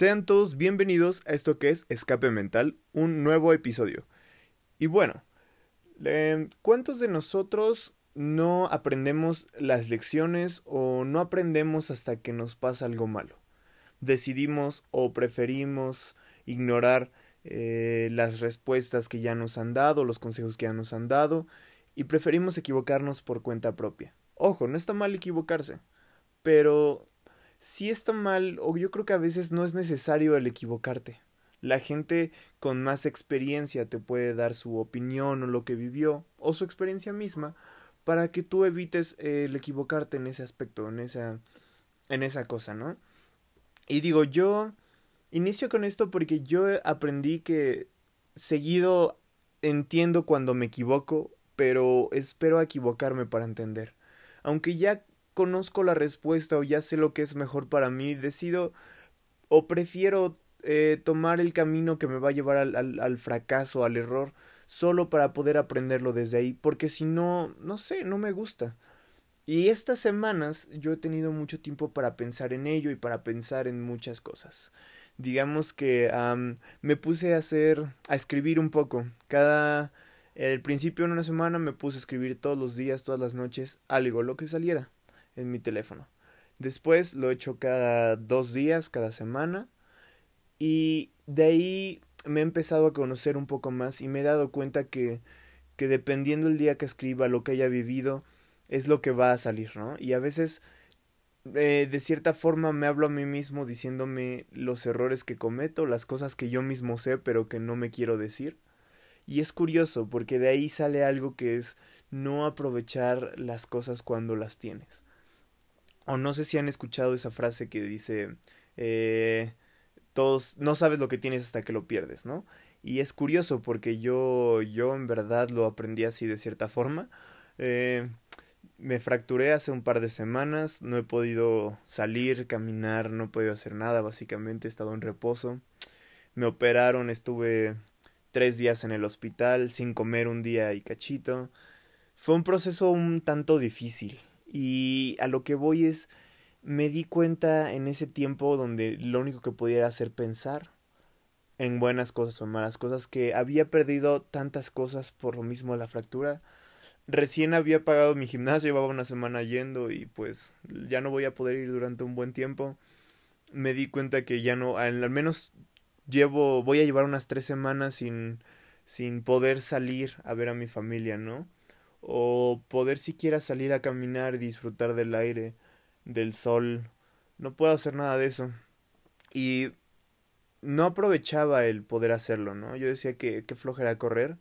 Sean todos bienvenidos a esto que es Escape Mental, un nuevo episodio. Y bueno, ¿cuántos de nosotros no aprendemos las lecciones o no aprendemos hasta que nos pasa algo malo? Decidimos o preferimos ignorar eh, las respuestas que ya nos han dado, los consejos que ya nos han dado, y preferimos equivocarnos por cuenta propia. Ojo, no está mal equivocarse, pero si está mal, o yo creo que a veces no es necesario el equivocarte. La gente con más experiencia te puede dar su opinión o lo que vivió, o su experiencia misma, para que tú evites el equivocarte en ese aspecto, en esa, en esa cosa, ¿no? Y digo, yo inicio con esto porque yo aprendí que seguido entiendo cuando me equivoco, pero espero equivocarme para entender. Aunque ya conozco la respuesta o ya sé lo que es mejor para mí, decido o prefiero eh, tomar el camino que me va a llevar al, al, fracaso, al error, solo para poder aprenderlo desde ahí, porque si no, no sé, no me gusta. Y estas semanas yo he tenido mucho tiempo para pensar en ello y para pensar en muchas cosas. Digamos que me puse a hacer, a escribir un poco. Cada, el principio de una semana me puse a escribir todos los días, todas las noches, algo, lo que saliera en mi teléfono. Después lo he hecho cada dos días, cada semana. Y de ahí me he empezado a conocer un poco más y me he dado cuenta que, que dependiendo el día que escriba, lo que haya vivido, es lo que va a salir, ¿no? Y a veces, eh, de cierta forma, me hablo a mí mismo diciéndome los errores que cometo, las cosas que yo mismo sé, pero que no me quiero decir. Y es curioso, porque de ahí sale algo que es no aprovechar las cosas cuando las tienes o no sé si han escuchado esa frase que dice, eh, todos, no sabes lo que tienes hasta que lo pierdes, ¿no? Y es curioso porque yo, yo en verdad lo aprendí así de cierta forma. Eh, me fracturé hace un par de semanas, no he podido salir, caminar, no he podido hacer nada, básicamente he estado en reposo. Me operaron, estuve tres días en el hospital, sin comer un día y cachito. Fue un proceso un tanto difícil, y a lo que voy es, me di cuenta en ese tiempo donde lo único que podía hacer pensar en buenas cosas o en malas cosas, que había perdido tantas cosas por lo mismo de la fractura. Recién había pagado mi gimnasio, llevaba una semana yendo y pues ya no voy a poder ir durante un buen tiempo. Me di cuenta que ya no, al menos llevo, voy a llevar unas tres semanas sin, sin poder salir a ver a mi familia, ¿no? O poder siquiera salir a caminar y disfrutar del aire, del sol. No puedo hacer nada de eso. Y no aprovechaba el poder hacerlo, ¿no? Yo decía que, que flojera correr.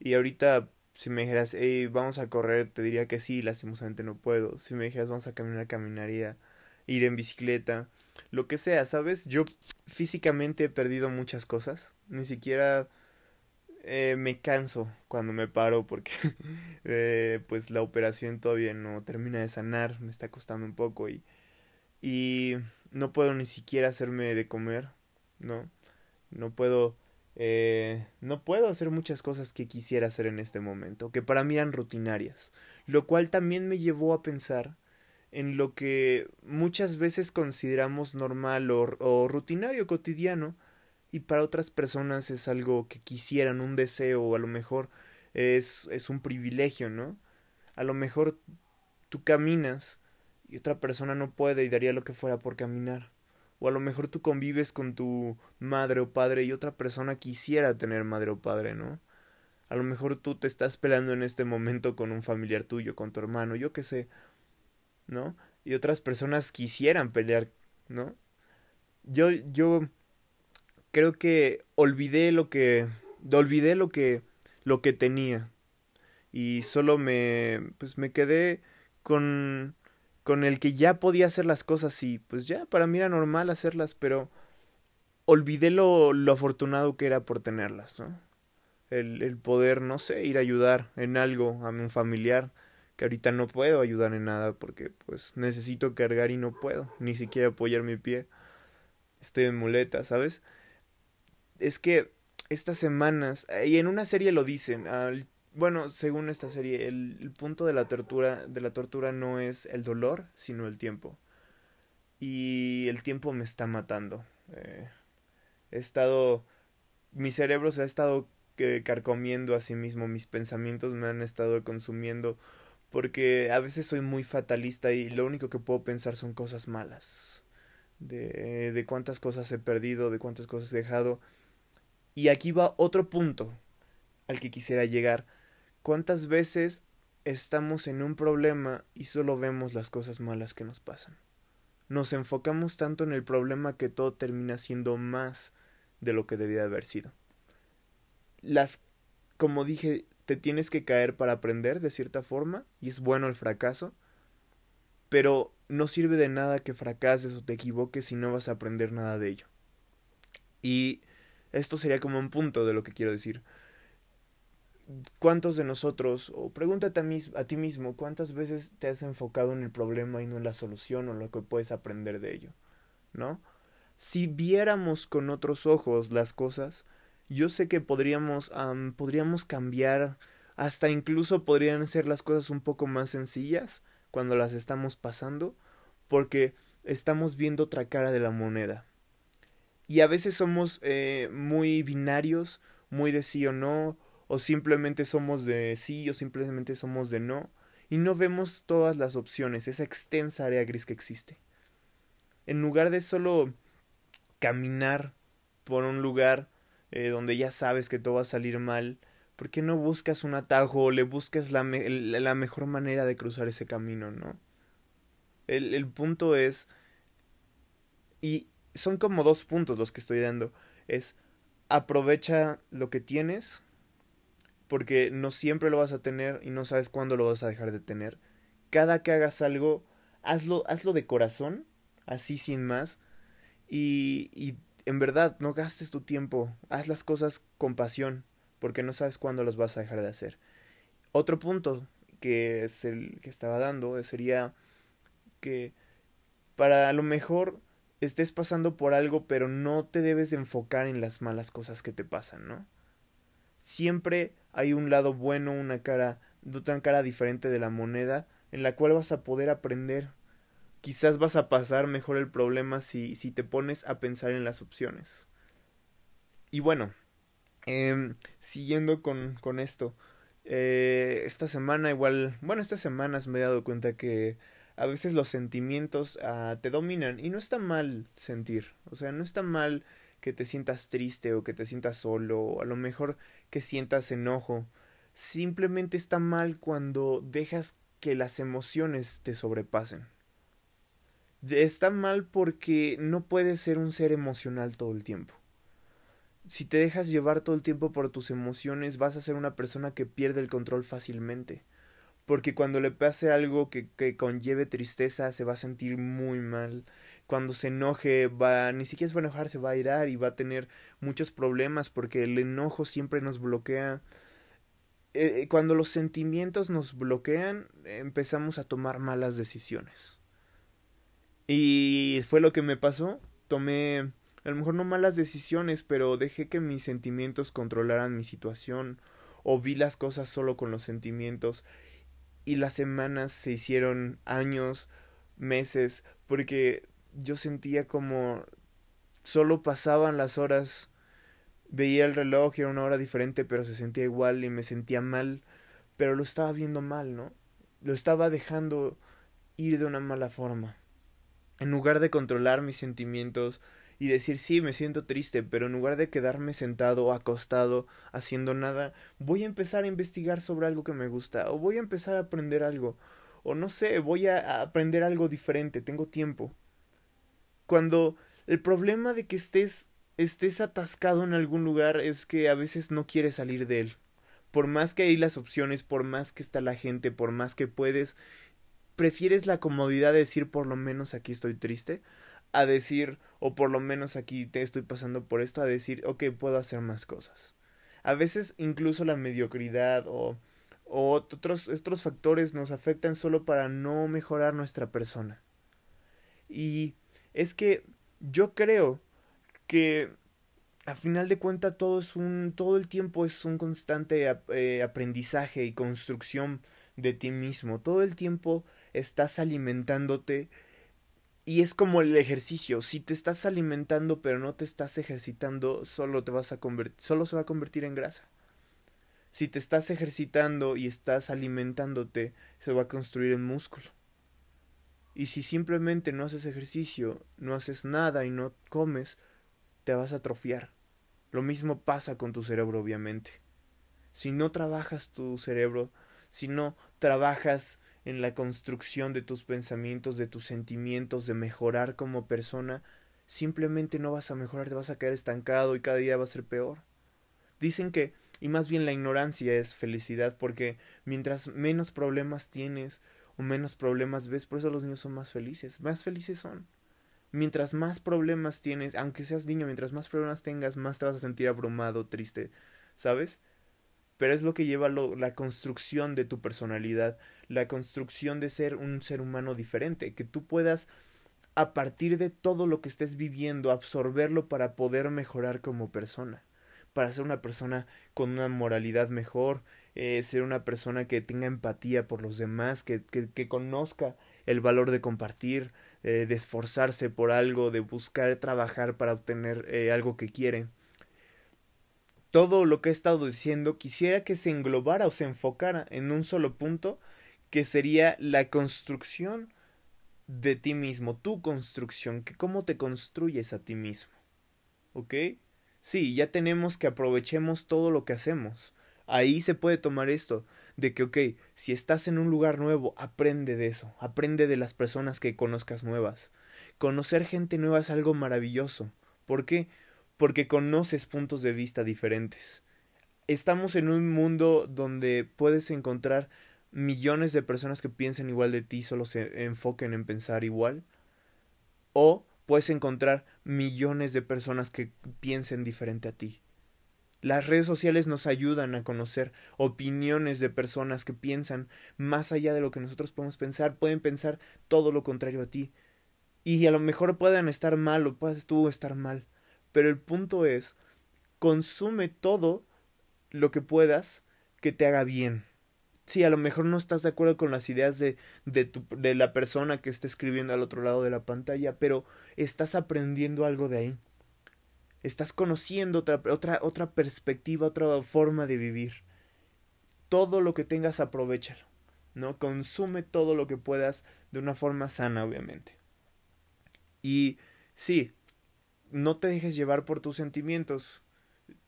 Y ahorita, si me dijeras, hey, vamos a correr, te diría que sí, lastimosamente no puedo. Si me dijeras, vamos a caminar, caminaría. Ir en bicicleta, lo que sea, ¿sabes? Yo físicamente he perdido muchas cosas. Ni siquiera eh, me canso cuando me paro porque eh, pues la operación todavía no termina de sanar, me está costando un poco y, y no puedo ni siquiera hacerme de comer, ¿no? No puedo, eh, no puedo hacer muchas cosas que quisiera hacer en este momento, que para mí eran rutinarias, lo cual también me llevó a pensar en lo que muchas veces consideramos normal o, o rutinario, cotidiano, y para otras personas es algo que quisieran, un deseo, o a lo mejor es, es un privilegio, ¿no? A lo mejor tú caminas y otra persona no puede y daría lo que fuera por caminar. O a lo mejor tú convives con tu madre o padre y otra persona quisiera tener madre o padre, ¿no? A lo mejor tú te estás peleando en este momento con un familiar tuyo, con tu hermano, yo qué sé, ¿no? Y otras personas quisieran pelear, ¿no? Yo, yo creo que olvidé lo que olvidé lo que lo que tenía. Y solo me pues me quedé con con el que ya podía hacer las cosas y pues ya para mí era normal hacerlas pero olvidé lo, lo afortunado que era por tenerlas ¿no? el, el poder no sé ir a ayudar en algo a un familiar que ahorita no puedo ayudar en nada porque pues necesito cargar y no puedo ni siquiera apoyar mi pie. Estoy en muleta sabes es que estas semanas, y en una serie lo dicen, bueno, según esta serie, el, punto de la tortura, de la tortura no es el dolor, sino el tiempo. Y el tiempo me está matando. Eh, he estado... Mi cerebro se ha estado eh, carcomiendo a sí mismo, mis pensamientos me han estado consumiendo porque a veces soy muy fatalista y lo único que puedo pensar son cosas malas. De, de cuántas cosas he perdido, de cuántas cosas he dejado. Y aquí va otro punto al que quisiera llegar. ¿Cuántas veces estamos en un problema y solo vemos las cosas malas que nos pasan? Nos enfocamos tanto en el problema que todo termina siendo más de lo que debía haber sido. Las, como dije, te tienes que caer para aprender de cierta forma y es bueno el fracaso, pero no sirve de nada que fracases o te equivoques si no vas a aprender nada de ello. Y esto sería como un punto de lo que quiero decir. ¿Cuántos de nosotros, o pregúntate a, a ti mismo, cuántas veces te has enfocado en el problema y no en la solución o lo que puedes aprender de ello? ¿No? Si viéramos con otros ojos las cosas, yo sé que podríamos, podríamos cambiar, hasta incluso podrían ser las cosas un poco más sencillas cuando las estamos pasando, porque estamos viendo otra cara de la moneda. Y a veces somos eh, muy binarios, muy de sí o no, o simplemente somos de sí o simplemente somos de no, y no vemos todas las opciones, esa extensa área gris que existe. En lugar de solo caminar por un lugar eh, donde ya sabes que todo va a salir mal, ¿por qué no buscas un atajo o le buscas la, la mejor manera de cruzar ese camino, no? El, el punto es, y son como dos puntos los que estoy dando, es aprovecha lo que tienes, porque no siempre lo vas a tener y no sabes cuándo lo vas a dejar de tener. Cada que hagas algo, hazlo, hazlo de corazón, así sin más, y, y en verdad no gastes tu tiempo, haz las cosas con pasión, porque no sabes cuándo las vas a dejar de hacer. Otro punto que es el que estaba dando sería que para a lo mejor estés pasando por algo, pero no te debes enfocar en las malas cosas que te pasan, ¿no? Siempre hay un lado bueno, una cara, una cara diferente de la moneda, en la cual vas a poder aprender. Quizás vas a pasar mejor el problema si, si te pones a pensar en las opciones. Y bueno, eh, siguiendo con, con esto, eh, esta semana igual, bueno, estas semanas me he dado cuenta que a veces los sentimientos uh, te dominan y no está mal sentir, o sea, no está mal que te sientas triste o que te sientas solo o a lo mejor que sientas enojo, simplemente está mal cuando dejas que las emociones te sobrepasen. Está mal porque no puedes ser un ser emocional todo el tiempo. Si te dejas llevar todo el tiempo por tus emociones, vas a ser una persona que pierde el control fácilmente porque cuando le pase algo que, que conlleve tristeza se va a sentir muy mal. Cuando se enoje va, ni siquiera se va a enojar, se va a irar y va a tener muchos problemas porque el enojo siempre nos bloquea. Eh, eh, cuando los sentimientos nos bloquean, empezamos a tomar malas decisiones. Y fue lo que me pasó. Tomé, a lo mejor no malas decisiones, pero dejé que mis sentimientos controlaran mi situación. O vi las cosas solo con los sentimientos y las semanas se hicieron años, meses, porque yo sentía como solo pasaban las horas, veía el reloj y era una hora diferente, pero se sentía igual y me sentía mal, pero lo estaba viendo mal, ¿no? Lo estaba dejando ir de una mala forma. En lugar de controlar mis sentimientos, y decir sí, me siento triste, pero en lugar de quedarme sentado, acostado, haciendo nada, voy a empezar a investigar sobre algo que me gusta, o voy a empezar a aprender algo, o no sé, voy a aprender algo diferente, tengo tiempo. Cuando el problema de que estés estés atascado en algún lugar es que a veces no quieres salir de él. Por más que hay las opciones, por más que está la gente, por más que puedes, prefieres la comodidad de decir por lo menos aquí estoy triste a decir, o por lo menos aquí te estoy pasando por esto, a decir, ok, puedo hacer más cosas. A veces incluso la mediocridad o, o otros, otros factores nos afectan solo para no mejorar nuestra persona. Y es que yo creo que a final de cuentas todo es un todo el tiempo es un constante eh, aprendizaje y construcción de ti mismo todo el tiempo estás alimentándote Y es como el ejercicio, si te estás alimentando pero no te estás ejercitando, solo te vas a convertir, solo se va a convertir en grasa. Si te estás ejercitando y estás alimentándote, se va a construir en músculo. Y si simplemente no haces ejercicio, no haces nada y no comes, te vas a atrofiar. Lo mismo pasa con tu cerebro, obviamente. Si no trabajas tu cerebro, si no trabajas en la construcción de tus pensamientos, de tus sentimientos, de mejorar como persona, simplemente no vas a mejorar, te vas a quedar estancado y cada día va a ser peor. Dicen que, y más bien la ignorancia es felicidad, porque mientras menos problemas tienes o menos problemas ves, por eso los niños son más felices, más felices son. Mientras más problemas tienes, aunque seas niño, mientras más problemas tengas, más te vas a sentir abrumado, triste, ¿sabes? Pero es lo que lleva la construcción de tu personalidad, la construcción de ser un ser humano diferente, que tú puedas a partir de todo lo que estés viviendo absorberlo para poder mejorar como persona, para ser una persona con una moralidad mejor, eh, ser una persona que tenga empatía por los demás, que, que, conozca el valor de compartir, eh, de esforzarse por algo, de buscar trabajar para obtener eh, algo que quiere todo lo que he estado diciendo quisiera que se englobara o se enfocara en un solo punto que sería la construcción de ti mismo, tu construcción, que cómo te construyes a ti mismo. ¿Ok? Sí, ya tenemos que aprovechemos todo lo que hacemos. Ahí se puede tomar esto, de que, ok, si estás en un lugar nuevo, aprende de eso, aprende de las personas que conozcas nuevas. Conocer gente nueva es algo maravilloso. ¿Por qué? Porque conoces puntos de vista diferentes. Estamos en un mundo donde puedes encontrar millones de personas que piensen igual de ti, solo se enfoquen en pensar igual. O puedes encontrar millones de personas que piensen diferente a ti. Las redes sociales nos ayudan a conocer opiniones de personas que piensan más allá de lo que nosotros podemos pensar, pueden pensar todo lo contrario a ti. Y a lo mejor puedan estar mal o puedas tú estar mal. Pero el punto es, consume todo lo que puedas que te haga bien. Sí, a lo mejor no estás de acuerdo con las ideas de, de, tu, de la persona que está escribiendo al otro lado de la pantalla, pero estás aprendiendo algo de ahí. Estás conociendo otra, otra, otra perspectiva, otra forma de vivir. Todo lo que tengas, aprovechalo. ¿no? Consume todo lo que puedas de una forma sana, obviamente. Y sí, no te dejes llevar por tus sentimientos.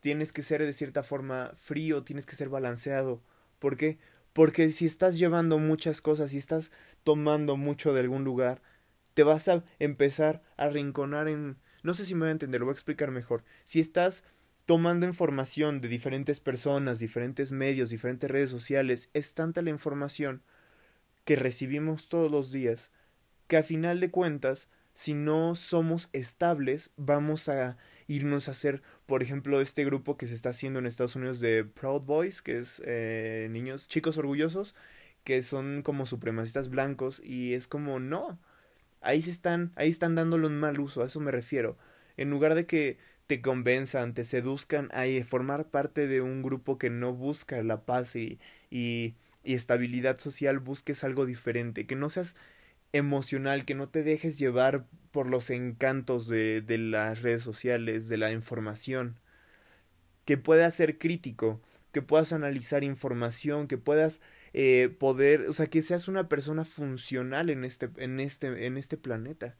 Tienes que ser de cierta forma frío, tienes que ser balanceado. ¿Por qué? Porque si estás llevando muchas cosas y estás tomando mucho de algún lugar, te vas a empezar a rinconar en... No sé si me voy a entender, lo voy a explicar mejor. Si estás tomando información de diferentes personas, diferentes medios, diferentes redes sociales, es tanta la información que recibimos todos los días que a final de cuentas si no somos estables, vamos a irnos a hacer, por ejemplo, este grupo que se está haciendo en Estados Unidos de Proud Boys, que es eh, niños, chicos orgullosos, que son como supremacistas blancos, y es como, no, ahí se están, ahí están dándole un mal uso, a eso me refiero. En lugar de que te convenzan, te seduzcan a formar parte de un grupo que no busca la paz y, y, y estabilidad social, busques algo diferente, que no seas emocional, que no te dejes llevar por los encantos de, de las redes sociales, de la información, que puedas ser crítico, que puedas analizar información, que puedas eh, poder, o sea, que seas una persona funcional en este, en este, en este planeta,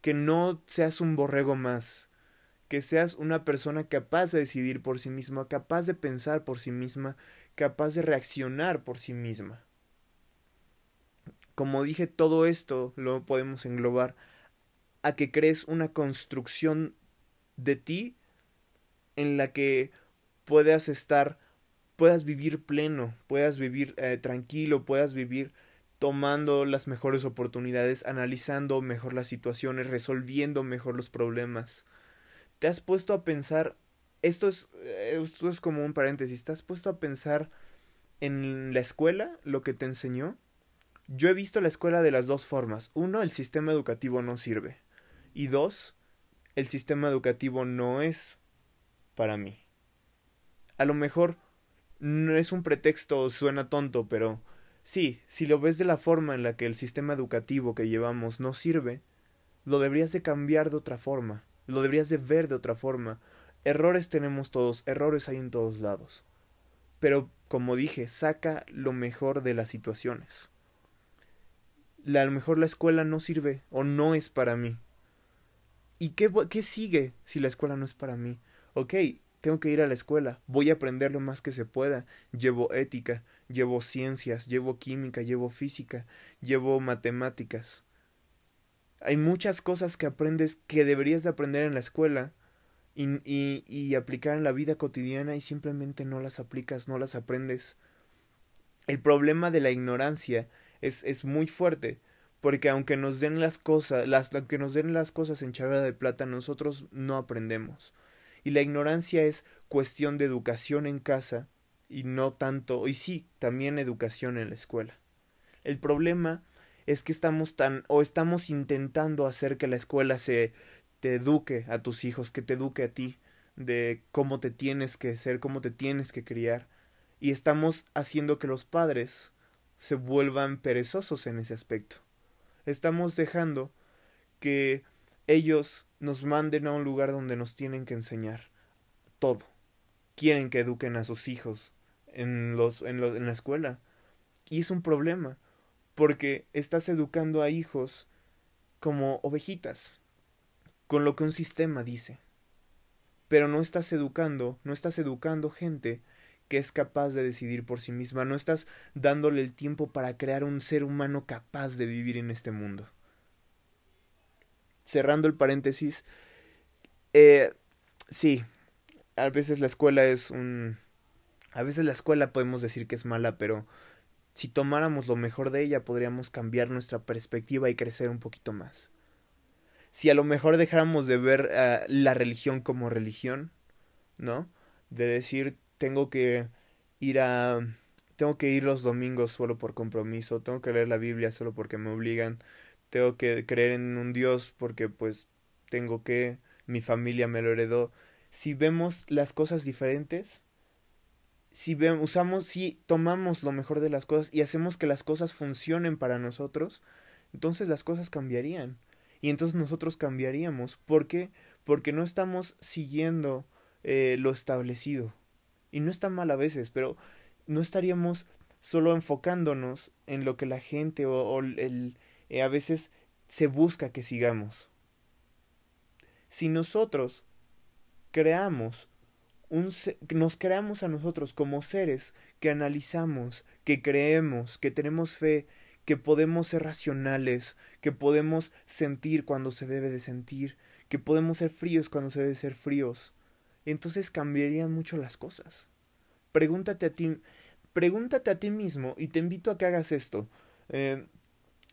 que no seas un borrego más, que seas una persona capaz de decidir por sí misma, capaz de pensar por sí misma, capaz de reaccionar por sí misma. Como dije, todo esto lo podemos englobar a que crees una construcción de ti en la que puedas estar, puedas vivir pleno, puedas vivir eh, tranquilo, puedas vivir tomando las mejores oportunidades, analizando mejor las situaciones, resolviendo mejor los problemas. ¿Te has puesto a pensar, esto es, eh, esto es como un paréntesis, ¿te has puesto a pensar en la escuela lo que te enseñó? Yo he visto la escuela de las dos formas. Uno, el sistema educativo no sirve. Y dos, el sistema educativo no es para mí. A lo mejor no es un pretexto, suena tonto, pero Sí, si lo ves de la forma en la que el sistema educativo que llevamos no sirve, lo deberías de cambiar de otra forma, lo deberías de ver de otra forma. Errores tenemos todos, errores hay en todos lados. Pero, como dije, saca lo mejor de las situaciones. A lo mejor la escuela no sirve o no es para mí. ¿Y qué, qué sigue si la escuela no es para mí? Ok, tengo que ir a la escuela, voy a aprender lo más que se pueda. Llevo ética, llevo ciencias, llevo química, llevo física, llevo matemáticas. Hay muchas cosas que aprendes que deberías de aprender en la escuela y, y, y aplicar en la vida cotidiana y simplemente no las aplicas, no las aprendes. El problema de la ignorancia es, es muy fuerte porque aunque nos den las cosas, las, aunque nos den las cosas en charla de plata, nosotros no aprendemos. Y la ignorancia es cuestión de educación en casa y no tanto, y sí, también educación en la escuela. El problema es que estamos tan, o estamos intentando hacer que la escuela se te eduque a tus hijos, que te eduque a ti, de cómo te tienes que ser, cómo te tienes que criar, y estamos haciendo que los padres se vuelvan perezosos en ese aspecto. Estamos dejando que ellos nos manden a un lugar donde nos tienen que enseñar todo. Quieren que eduquen a sus hijos en, los, en, en la escuela. Y es un problema, porque estás educando a hijos como ovejitas, con lo que un sistema dice. Pero no estás educando, no estás educando gente que es capaz de decidir por sí misma, no estás dándole el tiempo para crear un ser humano capaz de vivir en este mundo. Cerrando el paréntesis, eh, sí, a veces la escuela es un a veces la escuela podemos decir que es mala, pero si tomáramos lo mejor de ella podríamos cambiar nuestra perspectiva y crecer un poquito más. Si a lo mejor dejáramos de ver uh, la religión como religión, ¿no? De decir, tengo que ir a... Tengo que ir los domingos solo por compromiso, tengo que leer la Biblia solo porque me obligan, tengo que creer en un Dios porque pues tengo que, mi familia me lo heredó. Si vemos las cosas diferentes, si vemos, usamos, si tomamos lo mejor de las cosas y hacemos que las cosas funcionen para nosotros, entonces las cosas cambiarían. Y entonces nosotros cambiaríamos. ¿Por qué? Porque no estamos siguiendo eh, lo establecido. Y no está mal a veces, pero no estaríamos solo enfocándonos en lo que la gente o, el, eh, a veces se busca que sigamos. Si nosotros creamos un, nos creamos a nosotros como seres que analizamos, que creemos, que tenemos fe, que podemos ser racionales, que podemos sentir cuando se debe de sentir, que podemos ser fríos cuando se debe ser fríos, entonces cambiarían mucho las cosas. Pregúntate a ti, pregúntate a ti mismo y te invito a que hagas esto. Eh,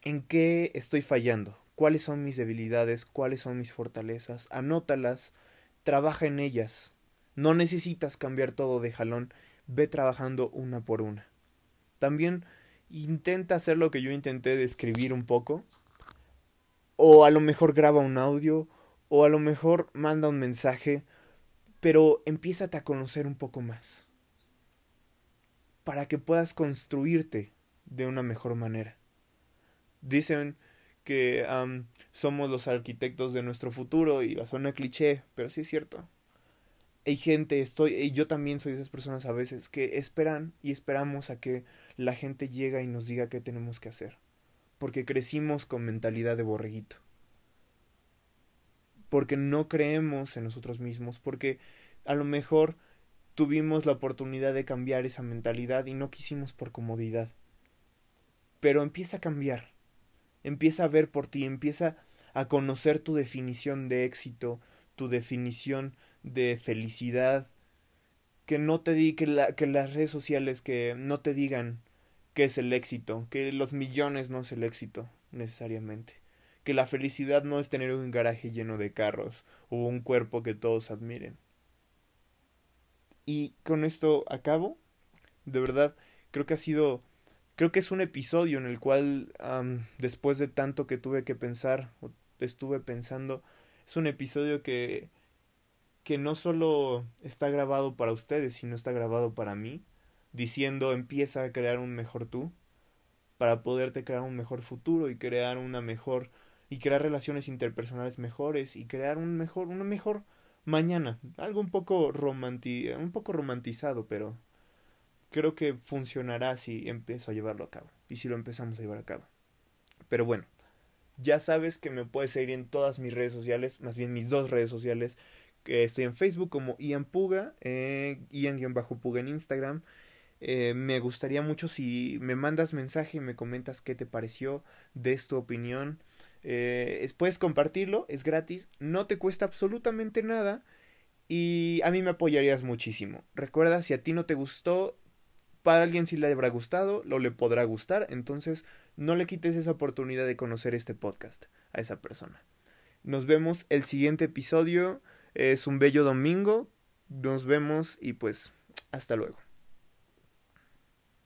¿En qué estoy fallando? ¿Cuáles son mis debilidades? ¿Cuáles son mis fortalezas? Anótalas, trabaja en ellas no necesitas cambiar todo de jalón, ve trabajando una por una. También intenta hacer lo que yo intenté de escribir un poco. O a lo mejor graba un audio, o a lo mejor manda un mensaje, pero empiézate a conocer un poco más. Para que puedas construirte de una mejor manera. Dicen que somos los arquitectos de nuestro futuro y va a sonar cliché, pero sí es cierto hay gente, estoy, y yo también soy de esas personas a veces, que esperan y esperamos a que la gente llegue y nos diga qué tenemos que hacer. Porque crecimos con mentalidad de borreguito. Porque no creemos en nosotros mismos. Porque a lo mejor tuvimos la oportunidad de cambiar esa mentalidad y no quisimos por comodidad. Pero empieza a cambiar. Empieza a ver por ti, empieza a conocer tu definición de éxito, tu definición de felicidad, que no te di que, la, que las redes sociales que no te digan qué es el éxito, que los millones no es el éxito necesariamente, que la felicidad no es tener un garaje lleno de carros o un cuerpo que todos admiren. Y con esto acabo. De verdad, creo que ha sido creo que es un episodio en el cual después de tanto que tuve que pensar estuve pensando es un episodio que que no solo está grabado para ustedes, sino está grabado para mí, diciendo empieza a crear un mejor tú, para poderte crear un mejor futuro y crear una mejor y crear relaciones interpersonales mejores y crear un mejor una mejor mañana, algo un poco romanti un poco romantizado, pero creo que funcionará si empiezo a llevarlo a cabo y si lo empezamos a llevar a cabo. Pero bueno, ya sabes que me puedes seguir en todas mis redes sociales, más bien mis dos redes sociales. Estoy en Facebook como Ian Puga, eh, Ian-Puga en Instagram. Eh, me gustaría mucho si me mandas mensaje y me comentas qué te pareció, de tu opinión. Eh, puedes compartirlo, es gratis, no te cuesta absolutamente nada y a mí me apoyarías muchísimo. Recuerda, si a ti no te gustó, para alguien sí le habrá gustado, lo le podrá gustar, entonces no le quites esa oportunidad de conocer este podcast a esa persona. Nos vemos el siguiente episodio, es un bello domingo, nos vemos y pues hasta luego.